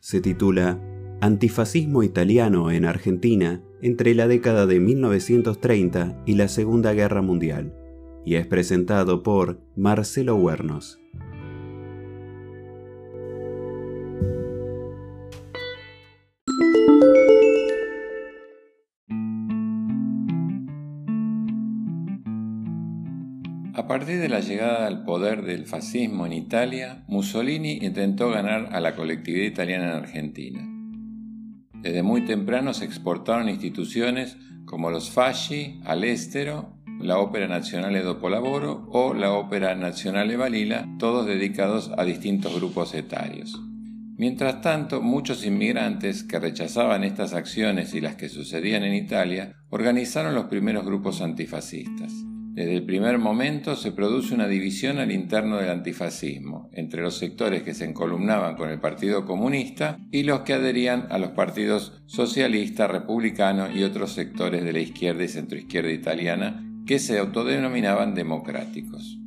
se titula Antifascismo italiano en Argentina entre la década de 1930 y la Segunda Guerra Mundial, y es presentado por Marcelo Huernos. A partir de la llegada al poder del fascismo en Italia, Mussolini intentó ganar a la colectividad italiana en Argentina. Desde muy temprano se exportaron instituciones como los Fasci al Estero, la Ópera Nazionale Dopolavoro o la Ópera Nazionale Balila, todos dedicados a distintos grupos etarios. Mientras tanto, muchos inmigrantes que rechazaban estas acciones y las que sucedían en Italia organizaron los primeros grupos antifascistas. Desde el primer momento se produce una división al interno del antifascismo, entre los sectores que se encolumnaban con el Partido Comunista y los que adherían a los partidos socialista, republicano y otros sectores de la izquierda y centroizquierda italiana que se autodenominaban democráticos.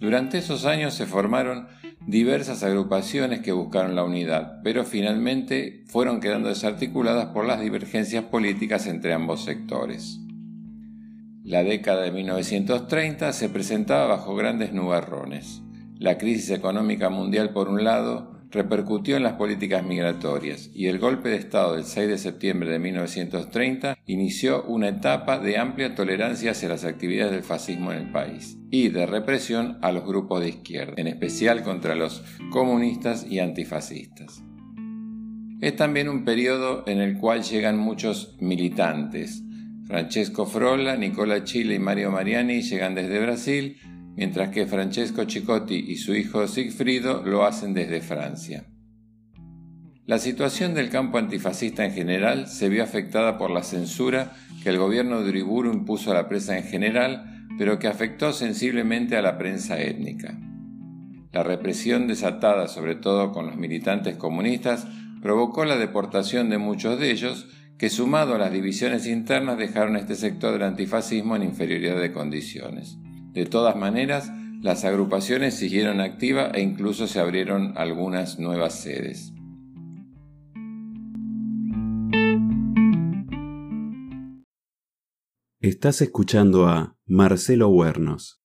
Durante esos años se formaron diversas agrupaciones que buscaron la unidad, pero finalmente fueron quedando desarticuladas por las divergencias políticas entre ambos sectores. La década de 1930 se presentaba bajo grandes nubarrones. La crisis económica mundial, por un lado, repercutió en las políticas migratorias y el golpe de Estado del 6 de septiembre de 1930 inició una etapa de amplia tolerancia hacia las actividades del fascismo en el país y de represión a los grupos de izquierda, en especial contra los comunistas y antifascistas. Es también un periodo en el cual llegan muchos militantes, Francesco Frolla, Nicola Chile y Mario Mariani llegan desde Brasil, mientras que Francesco Chicotti y su hijo Sigfrido lo hacen desde Francia. La situación del campo antifascista en general se vio afectada por la censura que el gobierno de Uriburu impuso a la prensa en general, pero que afectó sensiblemente a la prensa étnica. La represión desatada, sobre todo con los militantes comunistas, provocó la deportación de muchos de ellos, que sumado a las divisiones internas dejaron este sector del antifascismo en inferioridad de condiciones. De todas maneras, las agrupaciones siguieron activas e incluso se abrieron algunas nuevas sedes. Estás escuchando a Marcelo Huernos.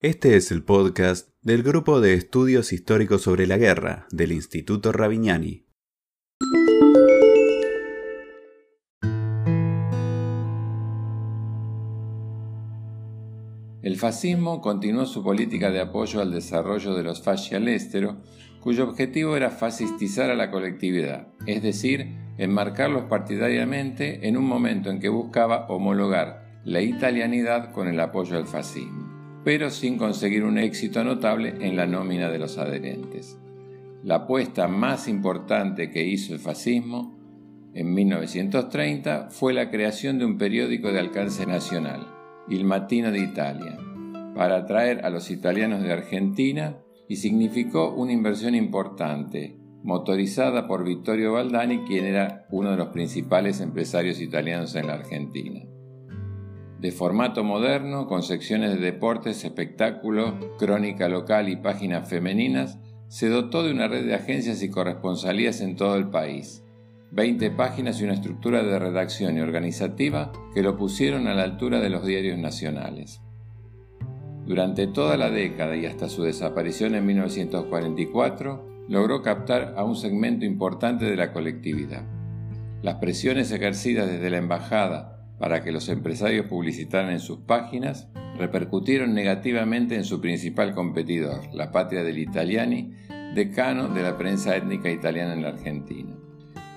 Este es el podcast del Grupo de Estudios Históricos sobre la Guerra del Instituto Ravignani. El fascismo continuó su política de apoyo al desarrollo de los fasci al estero, cuyo objetivo era fascistizar a la colectividad, es decir, enmarcarlos partidariamente en un momento en que buscaba homologar la italianidad con el apoyo al fascismo, pero sin conseguir un éxito notable en la nómina de los adherentes. La apuesta más importante que hizo el fascismo en 1930 fue la creación de un periódico de alcance nacional, Il Mattino de Italia, para atraer a los italianos de Argentina y significó una inversión importante, motorizada por Vittorio Baldani, quien era uno de los principales empresarios italianos en la Argentina. De formato moderno, con secciones de deportes, espectáculo, crónica local y páginas femeninas, se dotó de una red de agencias y corresponsalías en todo el país, 20 páginas y una estructura de redacción y organizativa que lo pusieron a la altura de los diarios nacionales. Durante toda la década y hasta su desaparición en 1944, logró captar a un segmento importante de la colectividad. Las presiones ejercidas desde la embajada para que los empresarios publicitaran en sus páginas, repercutieron negativamente en su principal competidor, la patria del Italiani, decano de la prensa étnica italiana en la Argentina.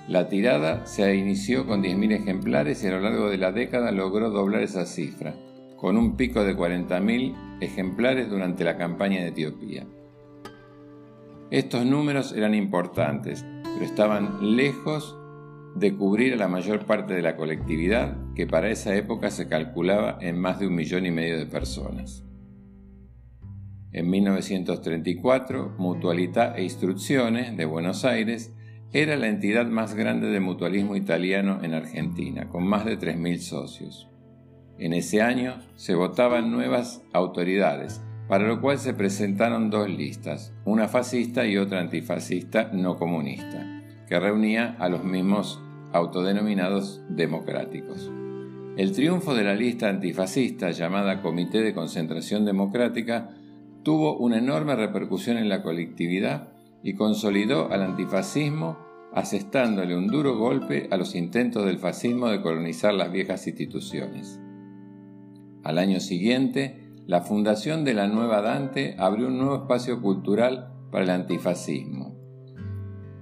La tirada se inició con 10.000 ejemplares y a lo largo de la década logró doblar esa cifra, con un pico de 40.000 ejemplares durante la campaña de Etiopía. Estos números eran importantes, pero estaban lejos de cubrir a la mayor parte de la colectividad, que para esa época se calculaba en más de un millón y medio de personas. En 1934, Mutualidad e Instrucciones de Buenos Aires era la entidad más grande de mutualismo italiano en Argentina, con más de 3.000 socios. En ese año se votaban nuevas autoridades, para lo cual se presentaron dos listas, una fascista y otra antifascista no comunista, que reunía a los mismos autodenominados democráticos. El triunfo de la lista antifascista llamada Comité de Concentración Democrática tuvo una enorme repercusión en la colectividad y consolidó al antifascismo asestándole un duro golpe a los intentos del fascismo de colonizar las viejas instituciones. Al año siguiente, la fundación de la Nueva Dante abrió un nuevo espacio cultural para el antifascismo.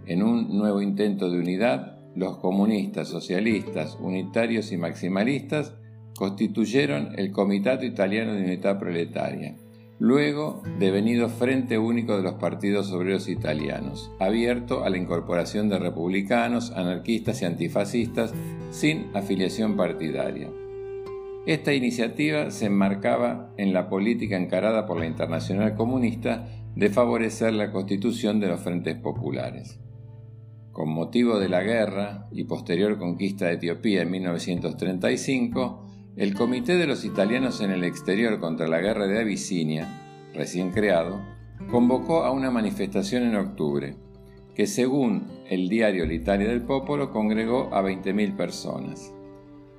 En un nuevo intento de unidad, los comunistas, socialistas, unitarios y maximalistas constituyeron el Comitato Italiano de Unidad Proletaria, luego devenido Frente Único de los Partidos Obreros Italianos, abierto a la incorporación de republicanos, anarquistas y antifascistas sin afiliación partidaria. Esta iniciativa se enmarcaba en la política encarada por la Internacional Comunista de favorecer la constitución de los frentes populares. Con motivo de la guerra y posterior conquista de Etiopía en 1935, el Comité de los Italianos en el Exterior contra la Guerra de Abisinia, recién creado, convocó a una manifestación en octubre, que según el diario L'Italia del Popolo congregó a 20.000 personas.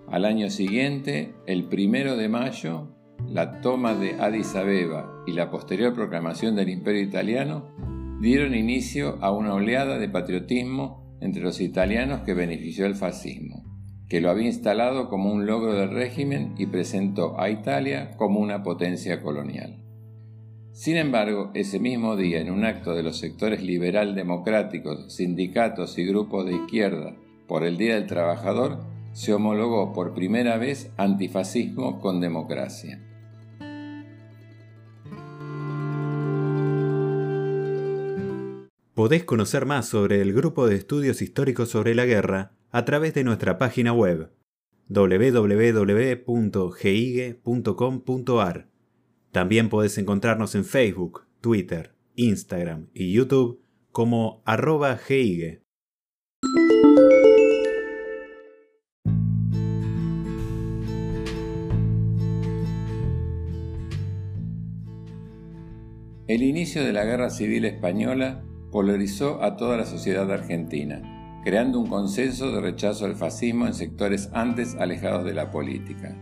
Al año siguiente, el primero de mayo, la toma de Addis Abeba y la posterior proclamación del Imperio Italiano dieron inicio a una oleada de patriotismo entre los italianos que benefició el fascismo, que lo había instalado como un logro del régimen y presentó a Italia como una potencia colonial. Sin embargo, ese mismo día, en un acto de los sectores liberal democráticos, sindicatos y grupos de izquierda por el Día del Trabajador, se homologó por primera vez antifascismo con democracia. Podés conocer más sobre el Grupo de Estudios Históricos sobre la Guerra a través de nuestra página web www.gigue.com.ar. También podés encontrarnos en Facebook, Twitter, Instagram y YouTube como arroba gigue. El inicio de la Guerra Civil Española polarizó a toda la sociedad argentina, creando un consenso de rechazo al fascismo en sectores antes alejados de la política.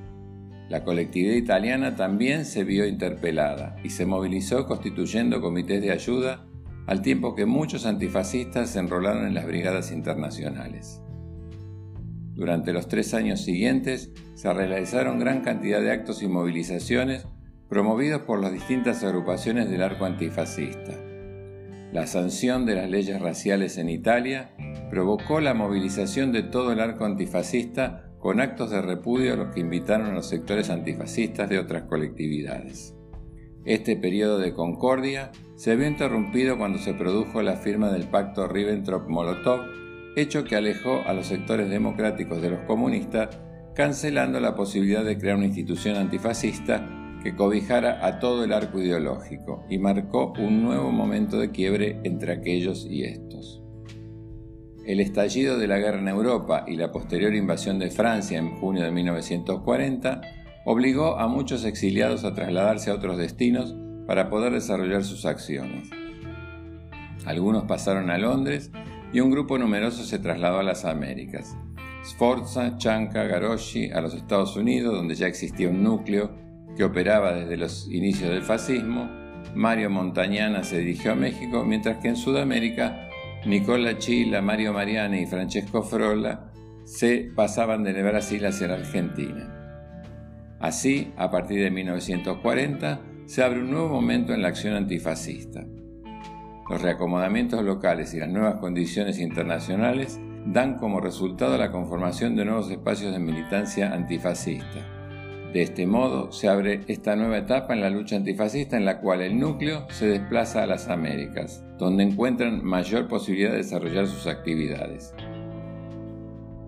La colectividad italiana también se vio interpelada y se movilizó constituyendo comités de ayuda al tiempo que muchos antifascistas se enrolaron en las brigadas internacionales. Durante los tres años siguientes se realizaron gran cantidad de actos y movilizaciones promovidos por las distintas agrupaciones del arco antifascista. La sanción de las leyes raciales en Italia provocó la movilización de todo el arco antifascista con actos de repudio a los que invitaron a los sectores antifascistas de otras colectividades. Este periodo de concordia se vio interrumpido cuando se produjo la firma del pacto Ribbentrop-Molotov, hecho que alejó a los sectores democráticos de los comunistas, cancelando la posibilidad de crear una institución antifascista que cobijara a todo el arco ideológico y marcó un nuevo momento de quiebre entre aquellos y estos. El estallido de la guerra en Europa y la posterior invasión de Francia en junio de 1940 obligó a muchos exiliados a trasladarse a otros destinos para poder desarrollar sus acciones. Algunos pasaron a Londres y un grupo numeroso se trasladó a las Américas. Sforza, Chanca, Garoshi a los Estados Unidos, donde ya existía un núcleo que operaba desde los inicios del fascismo, Mario Montañana se dirigió a México, mientras que en Sudamérica Nicola Chila, Mario Mariani y Francesco Frola se pasaban de Brasil hacia la Argentina. Así, a partir de 1940, se abre un nuevo momento en la acción antifascista. Los reacomodamientos locales y las nuevas condiciones internacionales dan como resultado la conformación de nuevos espacios de militancia antifascista. De este modo se abre esta nueva etapa en la lucha antifascista en la cual el núcleo se desplaza a las Américas, donde encuentran mayor posibilidad de desarrollar sus actividades.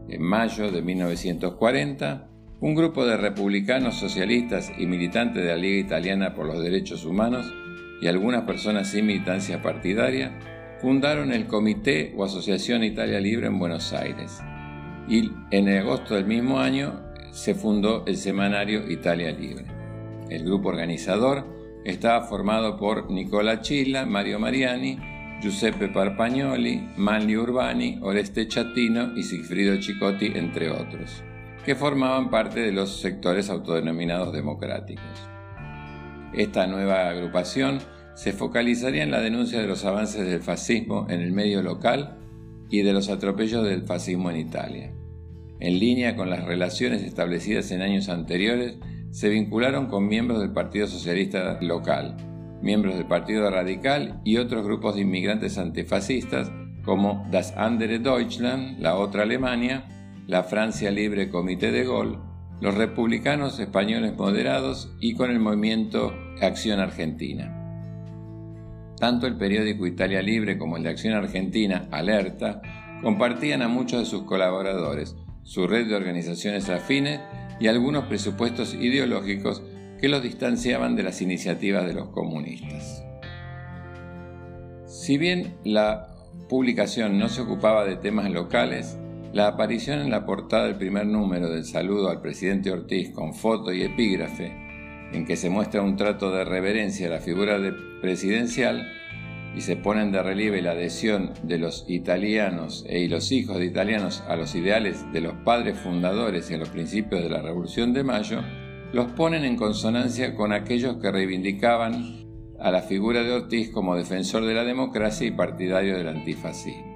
En mayo de 1940, un grupo de republicanos socialistas y militantes de la Liga Italiana por los Derechos Humanos y algunas personas sin militancia partidaria fundaron el Comité o Asociación Italia Libre en Buenos Aires y en agosto del mismo año se fundó el semanario Italia Libre. El grupo organizador estaba formado por Nicola Chilla, Mario Mariani, Giuseppe Parpagnoli, Manlio Urbani, Oreste Chatino y Sigfrido Chicotti, entre otros que formaban parte de los sectores autodenominados democráticos. Esta nueva agrupación se focalizaría en la denuncia de los avances del fascismo en el medio local y de los atropellos del fascismo en Italia. En línea con las relaciones establecidas en años anteriores, se vincularon con miembros del Partido Socialista local, miembros del Partido Radical y otros grupos de inmigrantes antifascistas como Das andere Deutschland, la otra Alemania, la Francia Libre Comité de Gol, los republicanos españoles moderados y con el movimiento Acción Argentina. Tanto el periódico Italia Libre como el de Acción Argentina, Alerta, compartían a muchos de sus colaboradores, su red de organizaciones afines y algunos presupuestos ideológicos que los distanciaban de las iniciativas de los comunistas. Si bien la publicación no se ocupaba de temas locales, la aparición en la portada del primer número del saludo al presidente Ortiz con foto y epígrafe, en que se muestra un trato de reverencia a la figura presidencial y se ponen de relieve la adhesión de los italianos e y los hijos de italianos a los ideales de los padres fundadores y a los principios de la Revolución de Mayo, los ponen en consonancia con aquellos que reivindicaban a la figura de Ortiz como defensor de la democracia y partidario del antifascismo.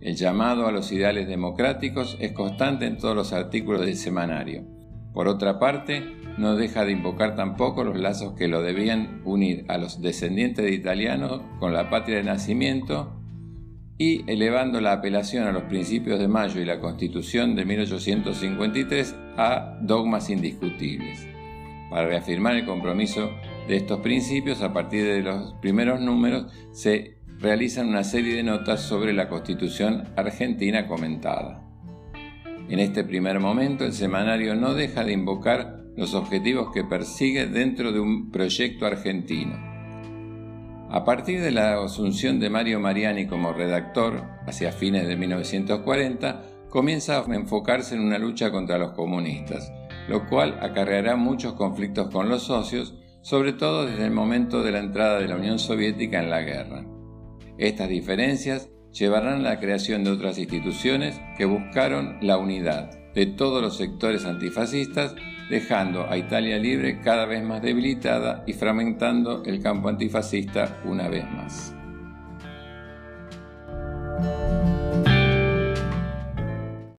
El llamado a los ideales democráticos es constante en todos los artículos del semanario. Por otra parte, no deja de invocar tampoco los lazos que lo debían unir a los descendientes de italianos con la patria de nacimiento y elevando la apelación a los principios de Mayo y la Constitución de 1853 a dogmas indiscutibles. Para reafirmar el compromiso de estos principios, a partir de los primeros números se realizan una serie de notas sobre la Constitución argentina comentada. En este primer momento el semanario no deja de invocar los objetivos que persigue dentro de un proyecto argentino. A partir de la asunción de Mario Mariani como redactor, hacia fines de 1940, comienza a enfocarse en una lucha contra los comunistas, lo cual acarreará muchos conflictos con los socios, sobre todo desde el momento de la entrada de la Unión Soviética en la guerra. Estas diferencias llevarán a la creación de otras instituciones que buscaron la unidad de todos los sectores antifascistas, dejando a Italia libre cada vez más debilitada y fragmentando el campo antifascista una vez más.